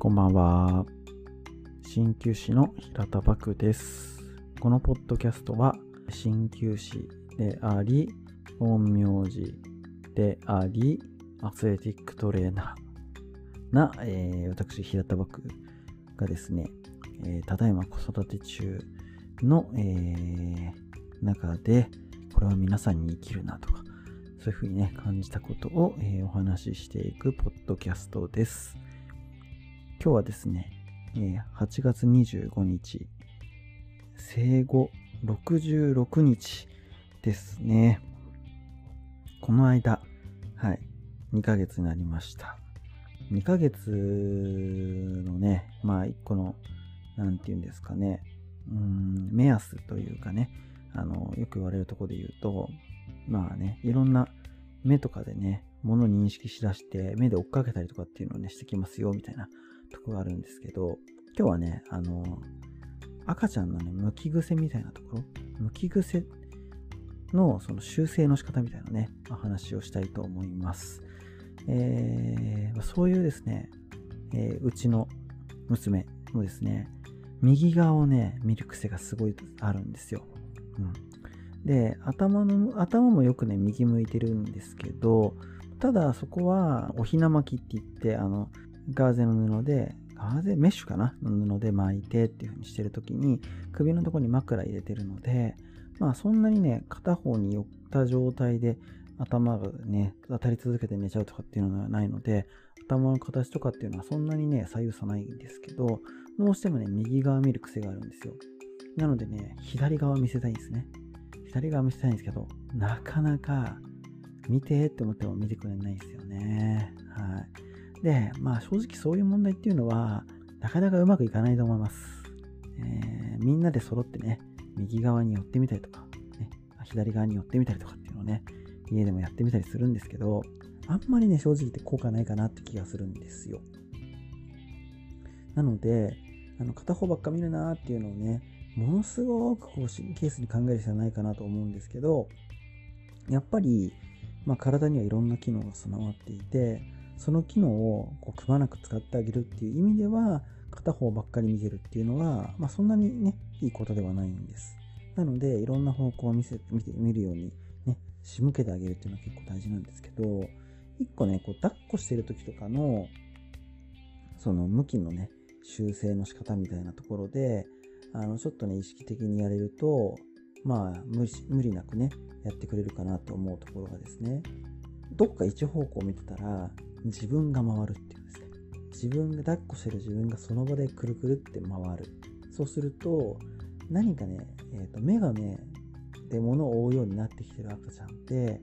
こんばんは。鍼灸師の平田漠です。このポッドキャストは、鍼灸師であり、陰陽師であり、アスレティックトレーナーな、えー、私、平田漠がですね、えー、ただいま子育て中の、えー、中で、これは皆さんに生きるなとか、そういうふうにね、感じたことを、えー、お話ししていくポッドキャストです。今日はですね、え、8月25日、生後66日ですね。この間、はい、2ヶ月になりました。2ヶ月のね、まあ一個の、なんて言うんですかね、うん、目安というかね、あの、よく言われるとこで言うと、まあね、いろんな目とかでね、もの認識しだして、目で追っかけたりとかっていうのをね、してきますよ、みたいなとこがあるんですけど、今日はね、あの、赤ちゃんのね、むき癖みたいなところ、むき癖のその修正の仕方みたいなね、お話をしたいと思います。えー、そういうですね、えー、うちの娘もですね、右側をね、見る癖がすごいあるんですよ。うん。で、頭の、頭もよくね、右向いてるんですけど、ただそこはおひな巻きって言って、あの、ガーゼの布で、ガーゼメッシュかな？の布で巻いてっていう風にしてるときに、首のとこに枕入れてるので、まあそんなにね、片方に寄った状態で頭がね、当たり続けて寝ちゃうとかっていうのはないので、頭の形とかっていうのはそんなにね、左右差ないんですけど、どうしてもね、右側見る癖があるんですよ。なのでね、左側見せたいんですね。左側見せたいんですけど、なかなか見てって思っても見てくれないですよね。はい。で、まあ正直そういう問題っていうのは、なかなかうまくいかないと思います。えー、みんなで揃ってね、右側に寄ってみたりとか、ね、左側に寄ってみたりとかっていうのをね、家でもやってみたりするんですけど、あんまりね、正直言って効果ないかなって気がするんですよ。なので、あの片方ばっか見るなーっていうのをね、ものすごくこう神経質に考える必要ないかなと思うんですけど、やっぱり、まあ、体にはいろんな機能が備わっていて、その機能をこうくまなく使ってあげるっていう意味では、片方ばっかり見てるっていうのは、まあ、そんなにね、いいことではないんです。なので、いろんな方向を見せ見てみるように、ね、仕向けてあげるっていうのは結構大事なんですけど、一個ね、こう抱っこしてる時とかの、その向きのね、修正の仕方みたいなところで、あの、ちょっとね、意識的にやれると、まあ無、無理なくね、やってくれるかなと思うところがですね、どっか一方向見てたら、自分が回るっていうんですね。自分が抱っこしてる自分がその場でくるくるって回る。そうすると、何かね、えー、と目がね、で物を追うようになってきてる赤ちゃんって、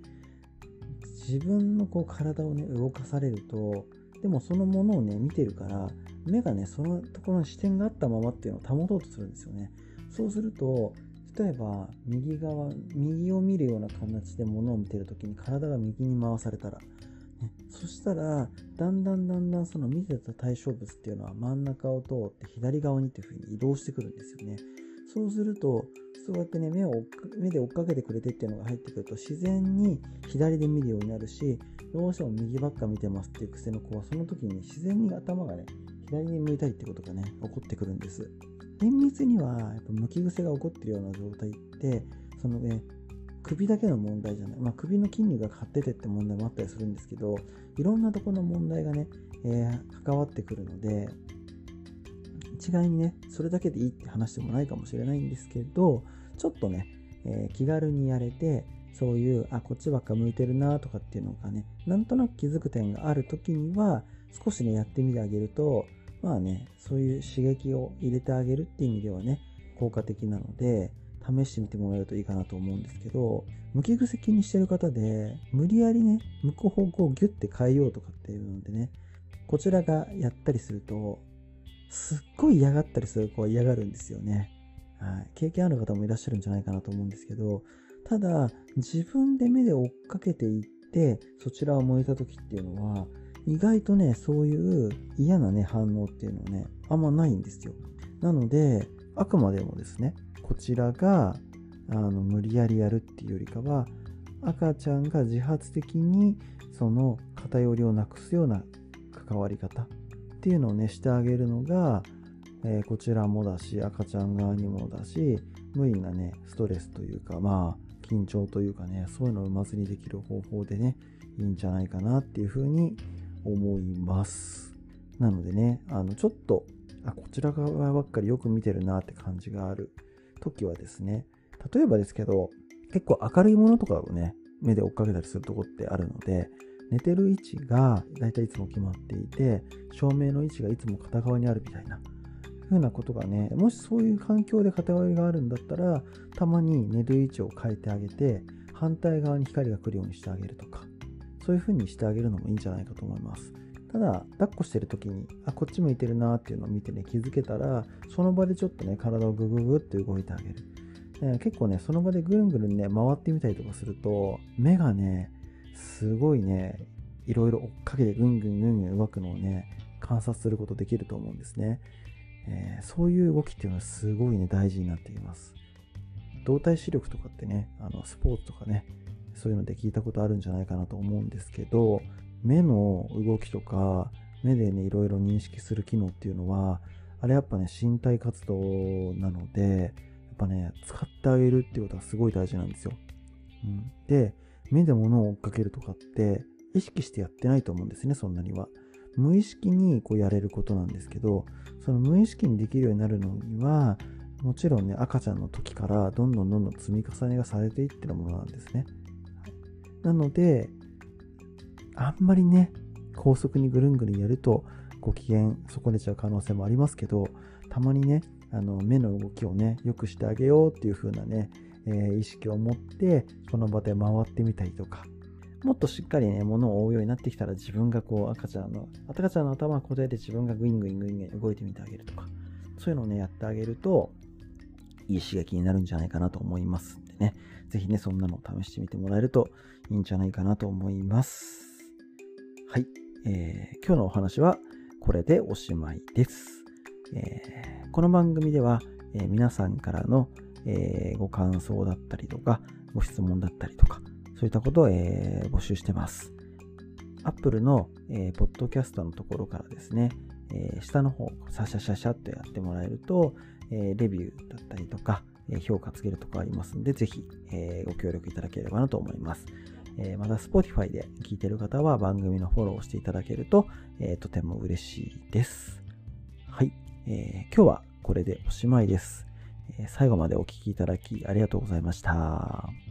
自分のこう体をね、動かされると、でもそのものをね、見てるから、目がね、そのところに視点があったままっていうのを保とうとするんですよね。そうすると、例えば、右側、右を見るような形で物を見てるときに体が右に回されたら、ね、そしたら、だんだんだんだんその見てた対象物っていうのは真ん中を通って左側にっていう風に移動してくるんですよね。そうすると、そうやってね、目を目で追っかけてくれてっていうのが入ってくると、自然に左で見るようになるし、どうしても右ばっか見てますっていう癖の子は、その時に、自然に頭がね、左に向いたりってことがね、起こってくるんです。厳密には、やっぱ向き癖が起こってるような状態って、そのね、首だけの問題じゃない。まあ、首の筋肉が張っててって問題もあったりするんですけど、いろんなところの問題がね、えー、関わってくるので、一概にね、それだけでいいって話でもないかもしれないんですけど、ちょっとね、えー、気軽にやれて、そういう、あ、こっちばっか向いてるなとかっていうのがね、なんとなく気づく点がある時には、少しね、やってみてあげると、まあね、そういう刺激を入れてあげるっていう意味ではね、効果的なので、試してみてもらえるといいかなと思うんですけど、向き癖気にしてる方で、無理やりね、向く方向をギュッて変えようとかっていうのでね、こちらがやったりすると、すっごい嫌がったりする子は嫌がるんですよね。はい。経験ある方もいらっしゃるんじゃないかなと思うんですけど、ただ、自分で目で追っかけていって、そちらを向いた時っていうのは、意外とね、そういう嫌なね、反応っていうのはね、あんまないんですよ。なので、あくまでもですね、こちらが、あの、無理やりやるっていうよりかは、赤ちゃんが自発的にその偏りをなくすような関わり方っていうのをねしてあげるのが、えー、こちらもだし赤ちゃん側にもだし無理なねストレスというかまあ緊張というかねそういうのを生まずにできる方法でねいいんじゃないかなっていうふうに思います。なのでねあのちょっとあこちら側ばっかりよく見てるなって感じがある時はですね例えばですけど結構明るいものとかをね目で追っかけたりするとこってあるので寝てる位置がだいたいいつも決まっていて照明の位置がいつも片側にあるみたいなふうなことがねもしそういう環境で偏りがあるんだったらたまに寝る位置を変えてあげて反対側に光が来るようにしてあげるとかそういう風にしてあげるのもいいんじゃないかと思いますただ抱っこしてる時にあこっち向いてるなっていうのを見てね気づけたらその場でちょっとね体をグググって動いてあげる、え結構ねその場でぐるんぐるんね回ってみたりとかすると目がねすごいね、いろいろ追っかけてぐんぐんぐんぐん動くのをね、観察することできると思うんですね。えー、そういう動きっていうのはすごいね、大事になっています。動体視力とかってね、あのスポーツとかね、そういうので聞いたことあるんじゃないかなと思うんですけど、目の動きとか、目でね、いろいろ認識する機能っていうのは、あれやっぱね、身体活動なので、やっぱね、使ってあげるっていうことはすごい大事なんですよ。うん、で、目で物を追っかけるとかって意識してやってないと思うんですね、そんなには。無意識にこうやれることなんですけど、その無意識にできるようになるのには、もちろんね、赤ちゃんの時からどんどんどんどん積み重ねがされていってるものなんですね。なので、あんまりね、高速にぐるんぐるんやるとご機嫌損ねちゃう可能性もありますけど、たまにね、あの目の動きをね、良くしてあげようっていう風なね、えー、意識を持ってその場で回ってみたりとかもっとしっかりね、物を追うようになってきたら自分がこう赤ちゃんの、赤ちゃんの頭を固定で自分がグイングイングイングイン動いてみてあげるとか、そういうのをね、やってあげると、いい刺激になるんじゃないかなと思いますんでね、ぜひね、そんなのを試してみてもらえるといいんじゃないかなと思います。はい、えー、今日のお話はこれでおしまいです。えー、この番組では、えー、皆さんからのえー、ご感想だったりとか、ご質問だったりとか、そういったことを、えー、募集してます。Apple の、えー、ポッドキャストのところからですね、えー、下の方、シャシャシャシャっとやってもらえると、えー、レビューだったりとか、え評価つけるとかありますんで、ぜひ、えご協力いただければなと思います。えまた、Spotify で聞いてる方は番組のフォローをしていただけると、えとても嬉しいです。はい、えー今日はこれでおしまいです。最後までお聴きいただきありがとうございました。